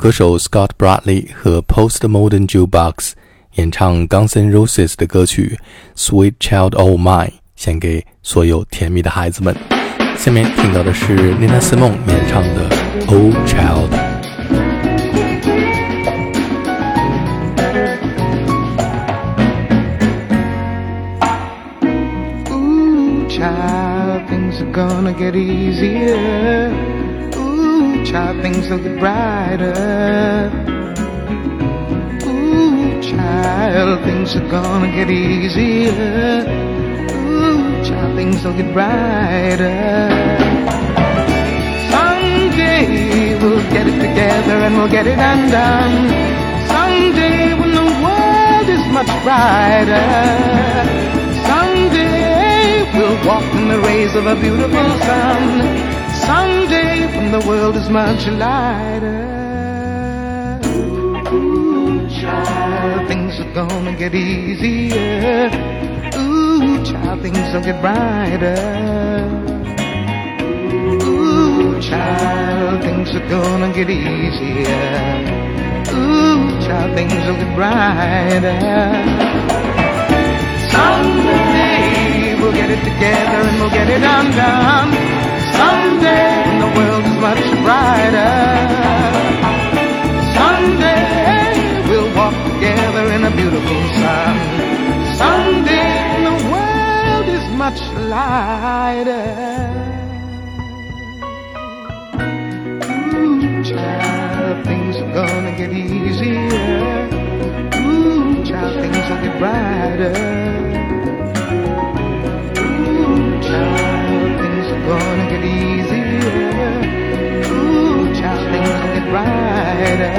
歌手 Scott Bradlee 和 Postmodern Jukebox 演唱 Guns N' Roses 的歌曲《Sweet Child O' Mine》，献给所有甜蜜的孩子们。下面听到的是 Nina Simone 演唱的《Old oh Child》。get easier child, things look brighter. Ooh, child. things are gonna get easier. Ooh, child, things will get brighter. Someday we'll get it together and we'll get it undone. Someday when the world is much brighter. Someday we'll walk in the rays of a beautiful sun. Someday is much lighter. Ooh, child, things are gonna get easier. Ooh, child, things will get brighter. Ooh, child, things are gonna get easier. Ooh, child, things will get brighter. Someday we'll get it together and we'll get it undone. Someday the world is much brighter. Someday we'll walk together in a beautiful sun. Someday the world is much lighter. Ooh, child, things are gonna get easier. Brighter.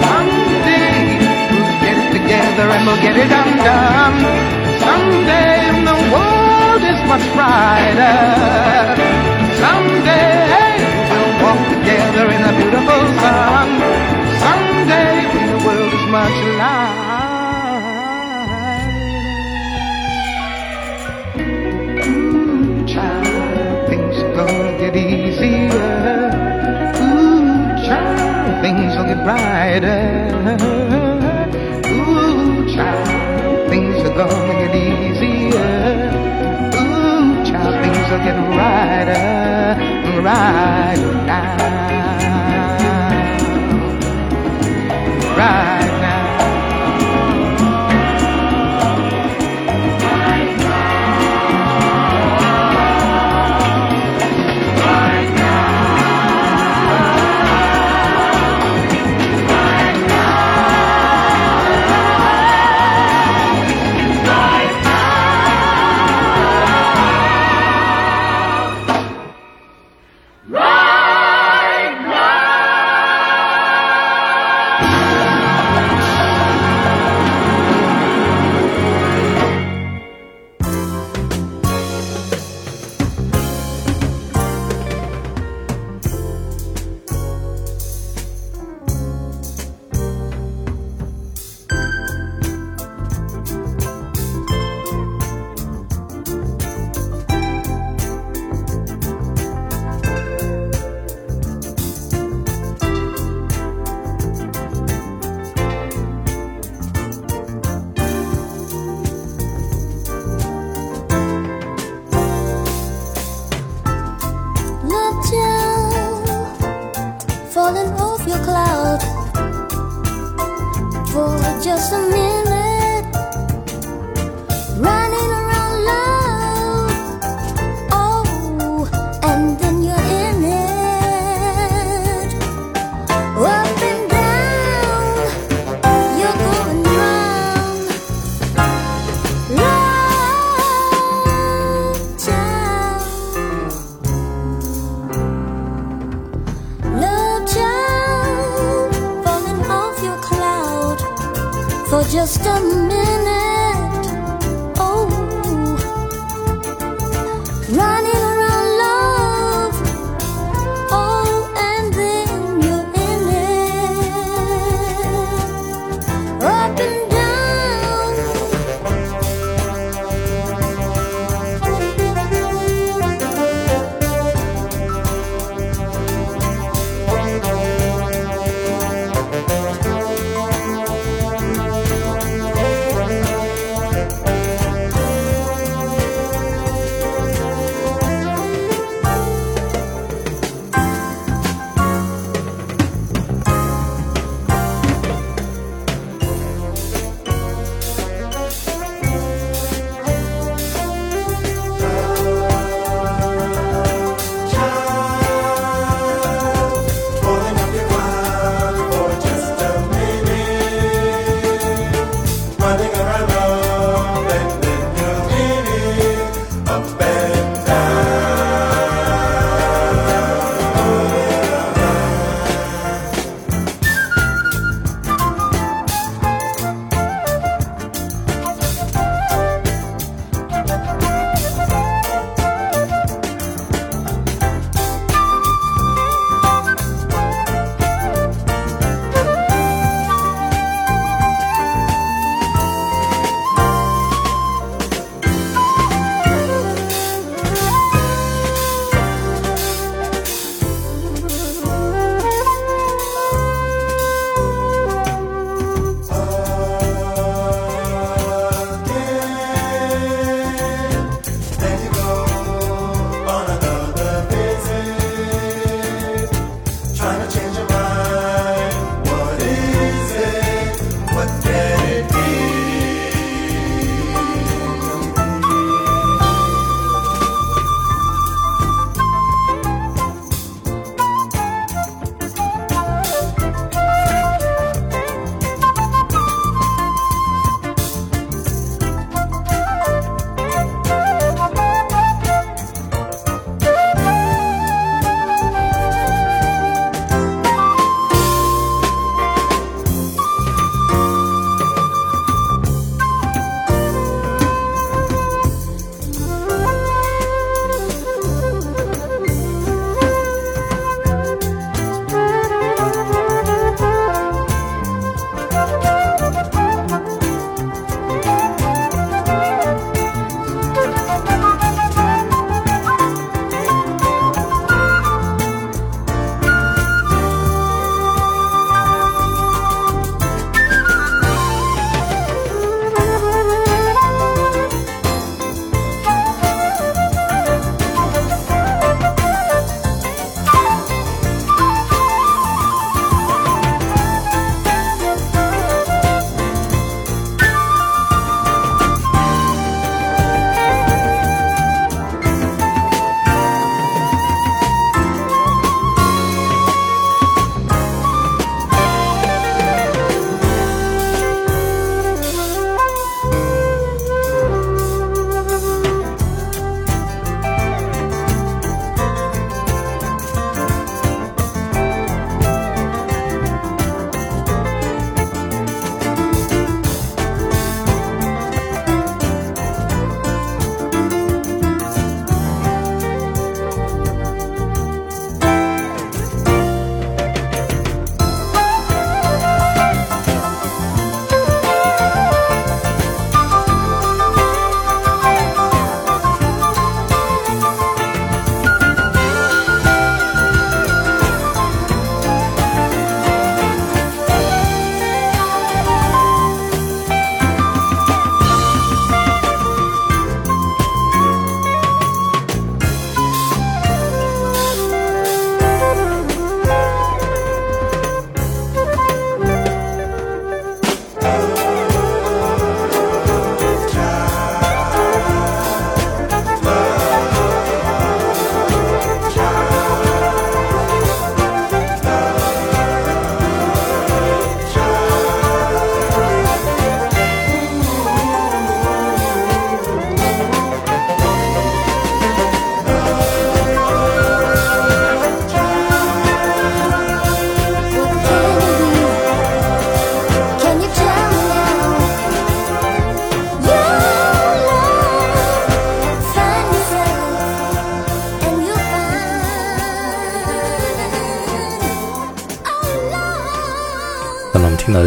Someday we'll get it together and we'll get it undone. Someday the world is much brighter. Someday we'll walk together in a beautiful sun. Someday the world is much lighter. Brighter. Ooh, child, things are gonna get easier. Ooh, child, things will get brighter, right now. Right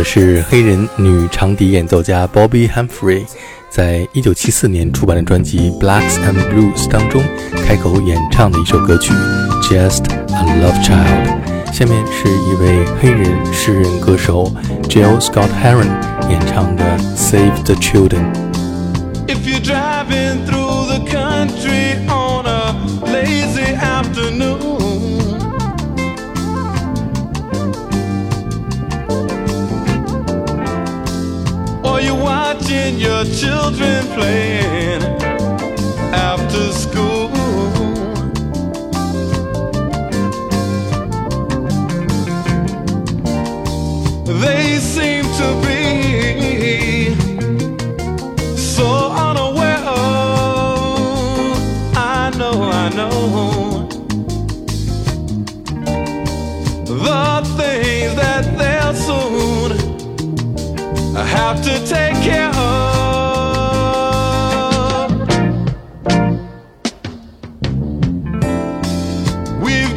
是黑人女长笛演奏家 Bobby Humphrey 在一九七四年出版的专辑《Blacks and Blues》当中开口演唱的一首歌曲《Just a Love Child》。下面是一位黑人诗人歌手 Jill Scott Heron 演唱的《Save the Children》。If you driving through the country on a lazy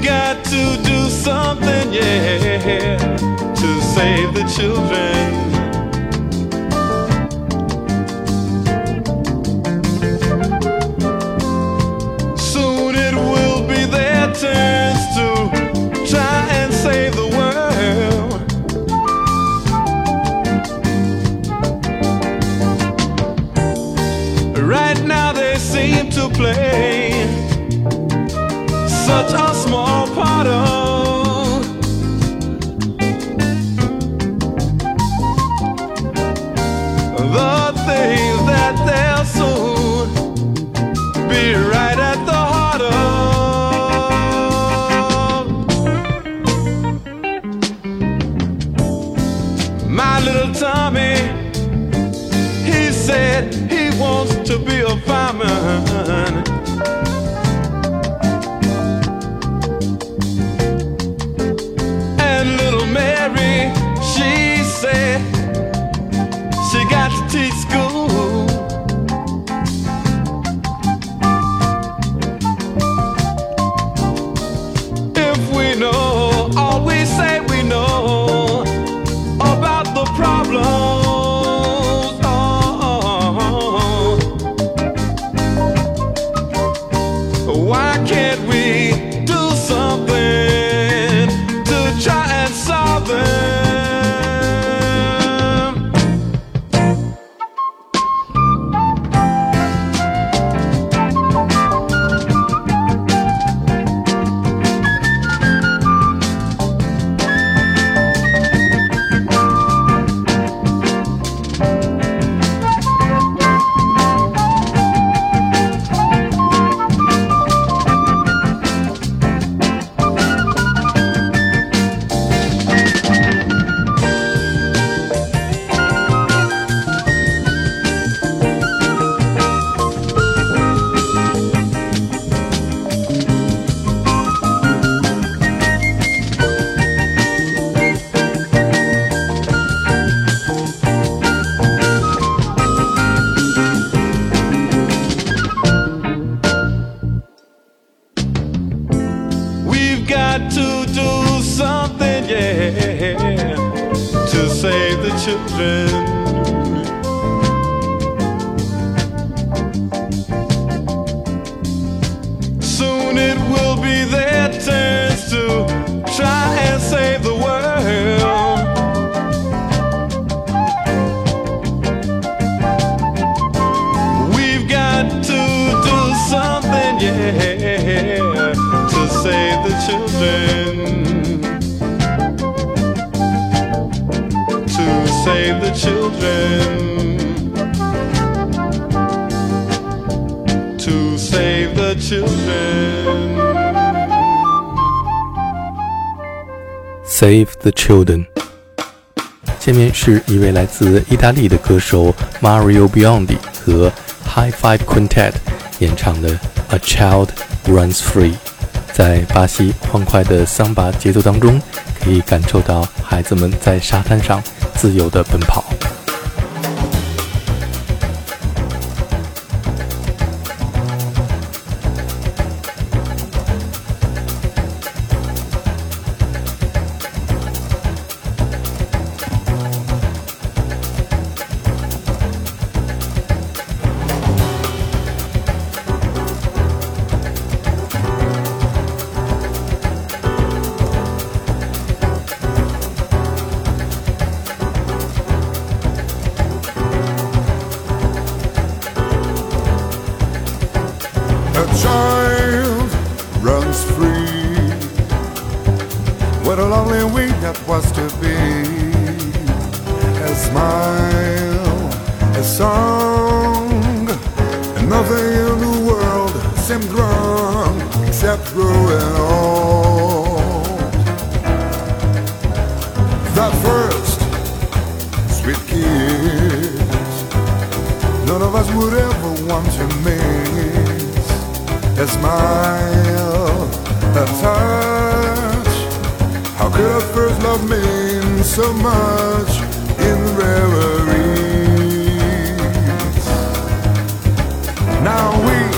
got to do something, yeah, to save the children. My save the children. To save the children. Save the Children。下面是一位来自意大利的歌手 Mario Biondi 和 High Five Quintet 演唱的《A Child Runs Free》。在巴西欢快的桑巴节奏当中，可以感受到孩子们在沙滩上自由的奔跑。one to meets A smile, a touch. How could a first love mean so much In reveries Now we